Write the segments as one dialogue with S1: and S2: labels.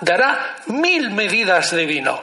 S1: dará mil medidas de vino.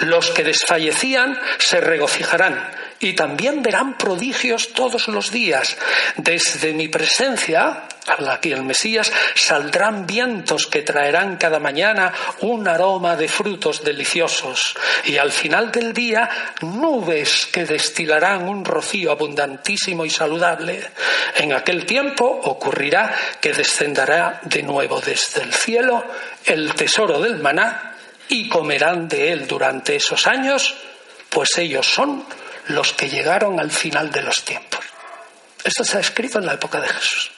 S1: Los que desfallecían se regocijarán y también verán prodigios todos los días. Desde mi presencia, habla aquí el Mesías, saldrán vientos que traerán cada mañana un aroma de frutos deliciosos y al final del día nubes que destilarán un rocío abundantísimo y saludable. En aquel tiempo ocurrirá que descenderá de nuevo desde el cielo el tesoro del maná y comerán de él durante esos años, pues ellos son los que llegaron al final de los tiempos. Esto está escrito en la época de Jesús.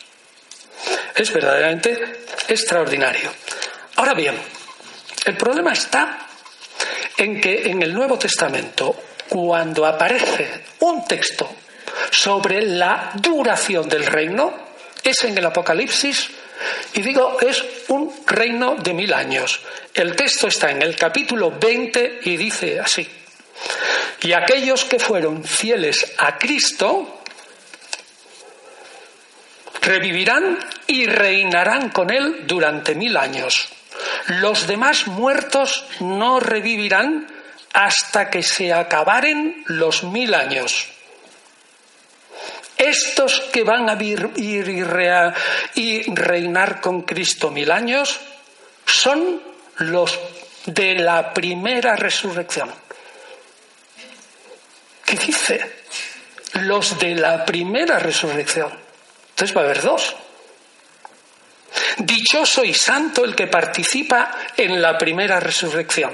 S1: Es verdaderamente extraordinario. Ahora bien, el problema está en que en el Nuevo Testamento, cuando aparece un texto sobre la duración del reino, es en el Apocalipsis y digo, es un reino de mil años. El texto está en el capítulo 20 y dice así. Y aquellos que fueron fieles a Cristo revivirán y reinarán con Él durante mil años. Los demás muertos no revivirán hasta que se acabaren los mil años. Estos que van a ir y reinar con Cristo mil años son los de la primera resurrección. ¿Qué dice? Los de la primera resurrección. Entonces va a haber dos. Dichoso y santo el que participa en la primera resurrección.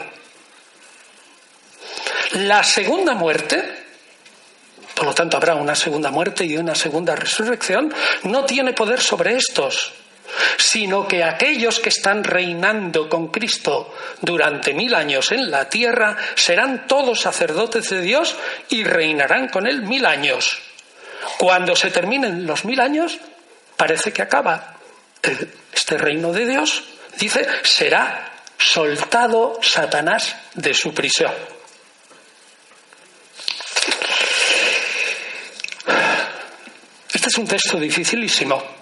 S1: La segunda muerte por lo tanto habrá una segunda muerte y una segunda resurrección, no tiene poder sobre estos, sino que aquellos que están reinando con Cristo durante mil años en la tierra serán todos sacerdotes de Dios y reinarán con Él mil años. Cuando se terminen los mil años, parece que acaba este reino de Dios, dice, será soltado Satanás de su prisión. Este es un texto dificilísimo.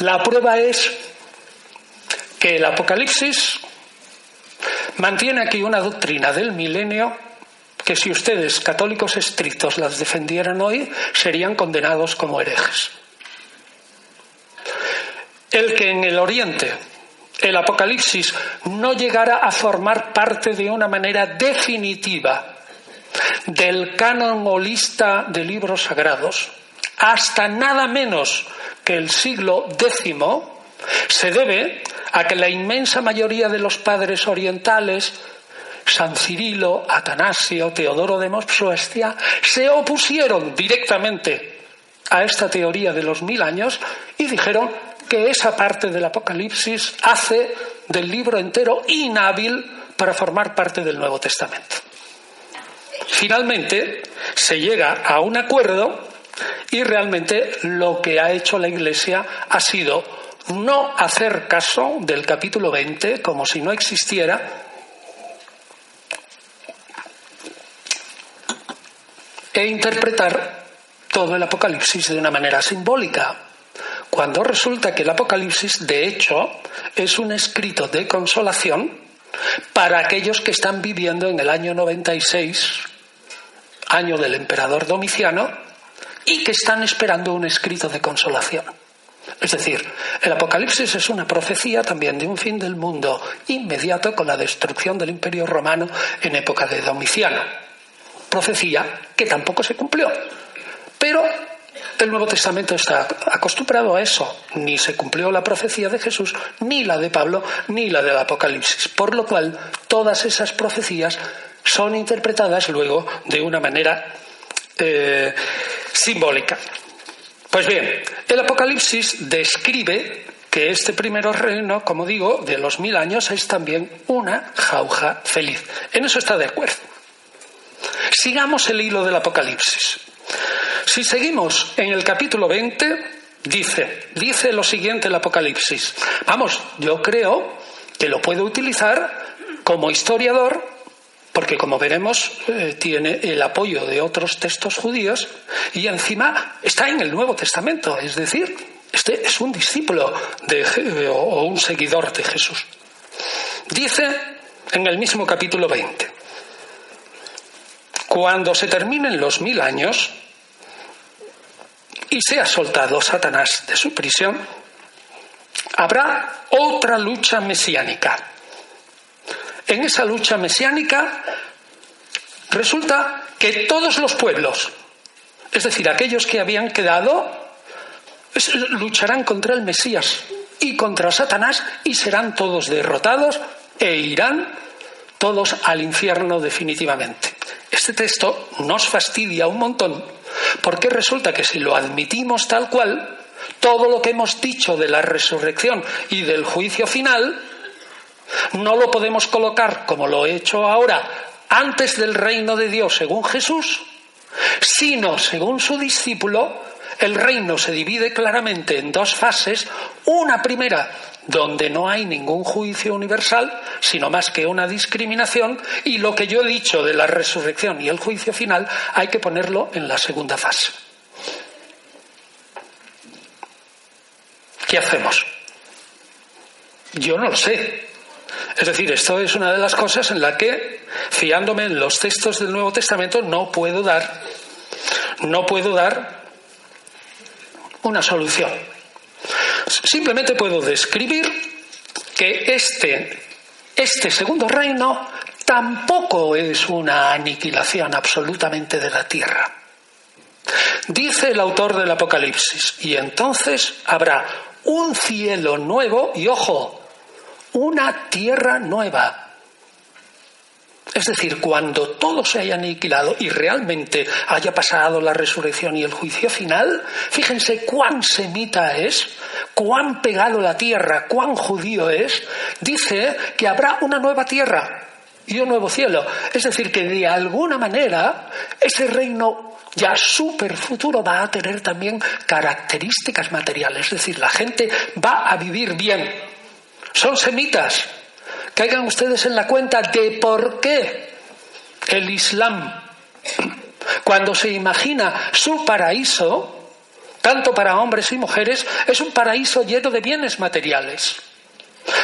S1: La prueba es que el Apocalipsis mantiene aquí una doctrina del milenio que si ustedes, católicos estrictos, las defendieran hoy, serían condenados como herejes. El que en el Oriente el Apocalipsis no llegara a formar parte de una manera definitiva del canon holista de libros sagrados, hasta nada menos que el siglo X se debe a que la inmensa mayoría de los padres orientales, San Cirilo, Atanasio, Teodoro de Mopsuestia, se opusieron directamente a esta teoría de los mil años y dijeron que esa parte del Apocalipsis hace del libro entero inhábil para formar parte del Nuevo Testamento. Finalmente se llega a un acuerdo y realmente lo que ha hecho la Iglesia ha sido no hacer caso del capítulo 20 como si no existiera. E interpretar todo el Apocalipsis de una manera simbólica, cuando resulta que el Apocalipsis, de hecho, es un escrito de consolación para aquellos que están viviendo en el año 96, año del emperador Domiciano, y que están esperando un escrito de consolación. Es decir, el Apocalipsis es una profecía también de un fin del mundo inmediato con la destrucción del Imperio Romano en época de Domiciano. Profecía que tampoco se cumplió. Pero el Nuevo Testamento está acostumbrado a eso. Ni se cumplió la profecía de Jesús, ni la de Pablo, ni la del Apocalipsis. Por lo cual, todas esas profecías son interpretadas luego de una manera eh, simbólica. Pues bien, el Apocalipsis describe que este primer reino, como digo, de los mil años es también una jauja feliz. En eso está de acuerdo. Sigamos el hilo del Apocalipsis. Si seguimos en el capítulo 20, dice, dice lo siguiente el Apocalipsis. Vamos, yo creo que lo puedo utilizar como historiador porque como veremos eh, tiene el apoyo de otros textos judíos y encima está en el Nuevo Testamento, es decir, Este es un discípulo de, o un seguidor de Jesús. Dice en el mismo capítulo 20, cuando se terminen los mil años y sea soltado Satanás de su prisión, habrá otra lucha mesiánica. En esa lucha mesiánica resulta que todos los pueblos, es decir, aquellos que habían quedado, lucharán contra el Mesías y contra Satanás y serán todos derrotados e irán todos al infierno definitivamente. Este texto nos fastidia un montón porque resulta que si lo admitimos tal cual, todo lo que hemos dicho de la resurrección y del juicio final, no lo podemos colocar como lo he hecho ahora antes del reino de Dios según Jesús, sino según su discípulo, el reino se divide claramente en dos fases. Una primera, donde no hay ningún juicio universal, sino más que una discriminación, y lo que yo he dicho de la resurrección y el juicio final hay que ponerlo en la segunda fase. ¿Qué hacemos? Yo no lo sé. Es decir, esto es una de las cosas en la que, fiándome en los textos del Nuevo Testamento, no puedo dar, no puedo dar una solución. Simplemente puedo describir que este, este segundo reino tampoco es una aniquilación absolutamente de la tierra. Dice el autor del Apocalipsis, y entonces habrá un cielo nuevo y ojo, una tierra nueva es decir, cuando todo se haya aniquilado y realmente haya pasado la resurrección y el juicio final, fíjense cuán semita es, cuán pegado la tierra, cuán judío es, dice que habrá una nueva tierra y un nuevo cielo. Es decir, que de alguna manera ese reino ya súper futuro va a tener también características materiales. Es decir, la gente va a vivir bien. Son semitas, caigan ustedes en la cuenta de por qué el Islam, cuando se imagina su paraíso, tanto para hombres y mujeres, es un paraíso lleno de bienes materiales.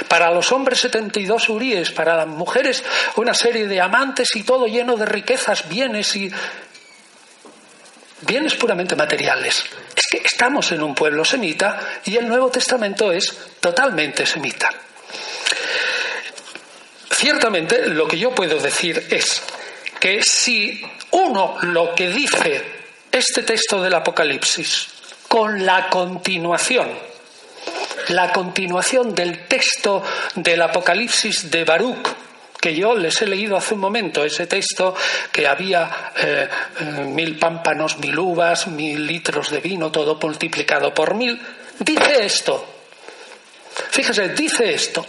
S1: Para los hombres 72 uríes, para las mujeres una serie de amantes y todo lleno de riquezas, bienes y bienes puramente materiales. Es que estamos en un pueblo semita y el Nuevo Testamento es totalmente semita. Ciertamente lo que yo puedo decir es que si uno lo que dice este texto del Apocalipsis con la continuación, la continuación del texto del Apocalipsis de Baruch, que yo les he leído hace un momento, ese texto que había eh, eh, mil pámpanos, mil uvas, mil litros de vino, todo multiplicado por mil, dice esto. Fíjese, dice esto.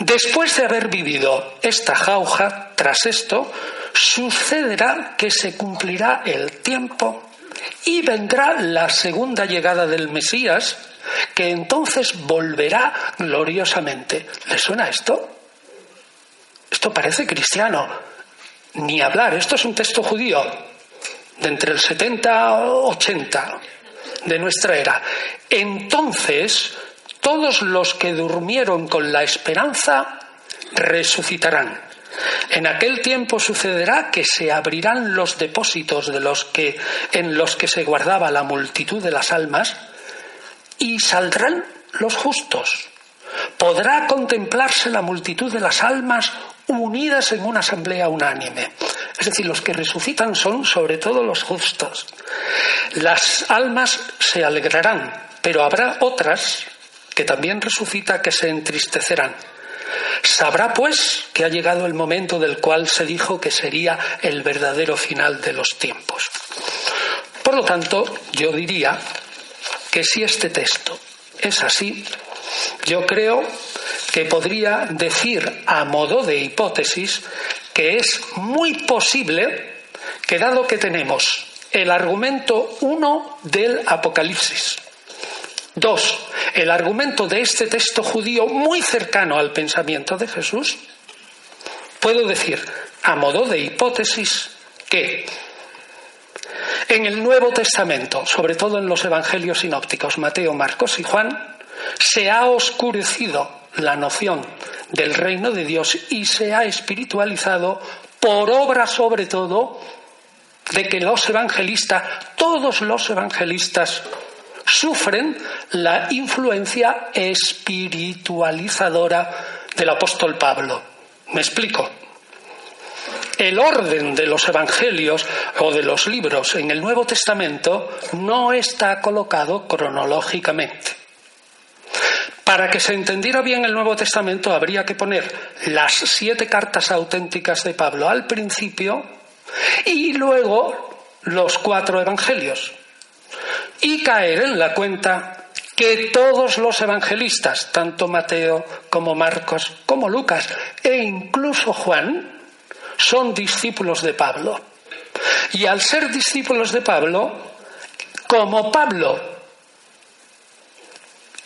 S1: Después de haber vivido esta jauja, tras esto, sucederá que se cumplirá el tiempo y vendrá la segunda llegada del Mesías, que entonces volverá gloriosamente. ¿Le suena esto? Esto parece cristiano. Ni hablar, esto es un texto judío, de entre el 70 y 80 de nuestra era. Entonces todos los que durmieron con la esperanza resucitarán. En aquel tiempo sucederá que se abrirán los depósitos de los que en los que se guardaba la multitud de las almas y saldrán los justos. Podrá contemplarse la multitud de las almas unidas en una asamblea unánime. Es decir, los que resucitan son sobre todo los justos. Las almas se alegrarán, pero habrá otras que también resucita, que se entristecerán. Sabrá, pues, que ha llegado el momento del cual se dijo que sería el verdadero final de los tiempos. Por lo tanto, yo diría que si este texto es así, yo creo que podría decir a modo de hipótesis que es muy posible que dado que tenemos el argumento 1 del Apocalipsis, Dos, el argumento de este texto judío muy cercano al pensamiento de Jesús, puedo decir, a modo de hipótesis, que En el Nuevo Testamento, sobre todo en los Evangelios sinópticos, Mateo, Marcos y Juan, se ha oscurecido la noción del reino de Dios y se ha espiritualizado por obra sobre todo de que los evangelistas, todos los evangelistas, sufren la influencia espiritualizadora del apóstol Pablo. Me explico. El orden de los evangelios o de los libros en el Nuevo Testamento no está colocado cronológicamente. Para que se entendiera bien el Nuevo Testamento habría que poner las siete cartas auténticas de Pablo al principio y luego los cuatro evangelios. Y caer en la cuenta que todos los evangelistas, tanto Mateo como Marcos como Lucas e incluso Juan, son discípulos de Pablo. Y al ser discípulos de Pablo, como Pablo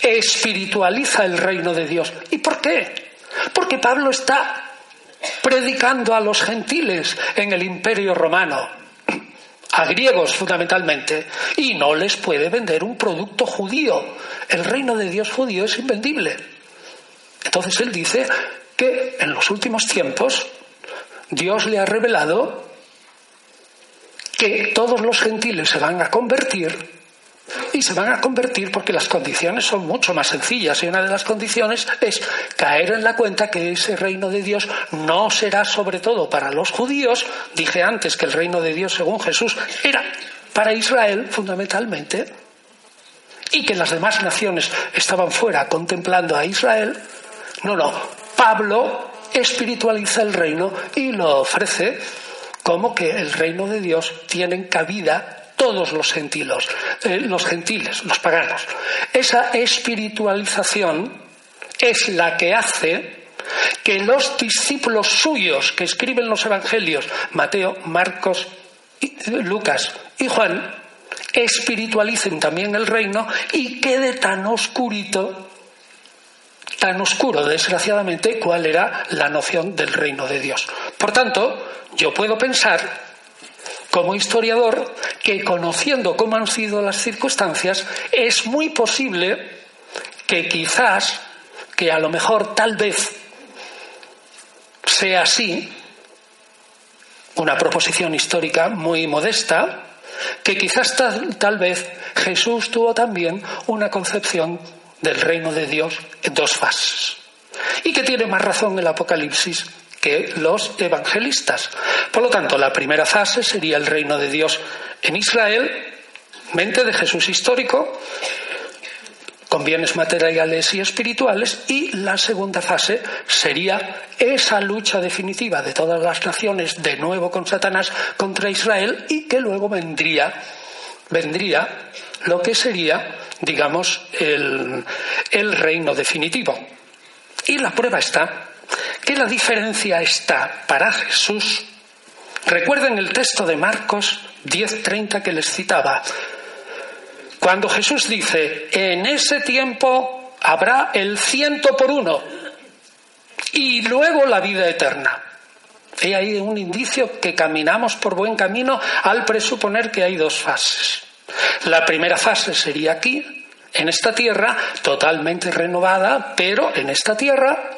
S1: espiritualiza el reino de Dios. ¿Y por qué? Porque Pablo está predicando a los gentiles en el imperio romano, a griegos fundamentalmente, y no les puede vender un producto judío. El reino de Dios judío es invendible. Entonces él dice que en los últimos tiempos Dios le ha revelado que todos los gentiles se van a convertir y se van a convertir porque las condiciones son mucho más sencillas y una de las condiciones es caer en la cuenta que ese reino de Dios no será sobre todo para los judíos. Dije antes que el reino de Dios según Jesús era para Israel fundamentalmente y que las demás naciones estaban fuera contemplando a Israel. No, no, Pablo espiritualiza el reino y lo ofrece como que el reino de Dios tiene cabida todos los gentiles, eh, los gentiles, los paganos. Esa espiritualización es la que hace que los discípulos suyos que escriben los evangelios, Mateo, Marcos, Lucas y Juan, espiritualicen también el reino y quede tan oscurito, tan oscuro, desgraciadamente, cuál era la noción del reino de Dios. Por tanto, yo puedo pensar como historiador que conociendo cómo han sido las circunstancias, es muy posible que quizás, que a lo mejor tal vez sea así, una proposición histórica muy modesta, que quizás tal, tal, vez Jesús tuvo también una concepción del reino de Dios en dos fases. Y que tiene más razón el Apocalipsis que los evangelistas. Por lo tanto, la primera fase sería el reino de Dios en Israel, mente de Jesús histórico, con bienes materiales y espirituales, y la segunda fase sería esa lucha definitiva de todas las naciones de nuevo con Satanás contra Israel y que luego vendría, vendría lo que sería, digamos, el, el reino definitivo. Y la prueba está que la diferencia está para Jesús. Recuerden el texto de Marcos 10:30 que les citaba. Cuando Jesús dice, en ese tiempo habrá el ciento por uno y luego la vida eterna. Hay ahí un indicio que caminamos por buen camino al presuponer que hay dos fases. La primera fase sería aquí, en esta tierra, totalmente renovada, pero en esta tierra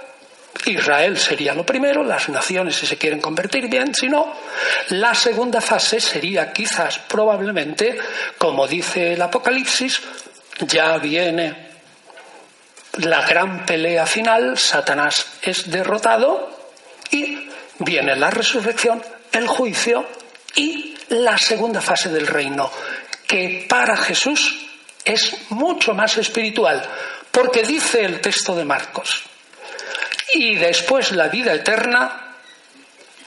S1: Israel sería lo primero, las naciones si se quieren convertir bien, si no, la segunda fase sería quizás probablemente, como dice el Apocalipsis, ya viene la gran pelea final, Satanás es derrotado y viene la resurrección, el juicio y la segunda fase del reino, que para Jesús es mucho más espiritual, porque dice el texto de Marcos, y después la vida eterna,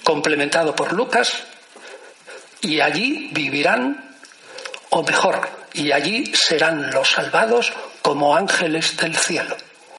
S1: complementado por Lucas, y allí vivirán, o mejor, y allí serán los salvados como ángeles del cielo.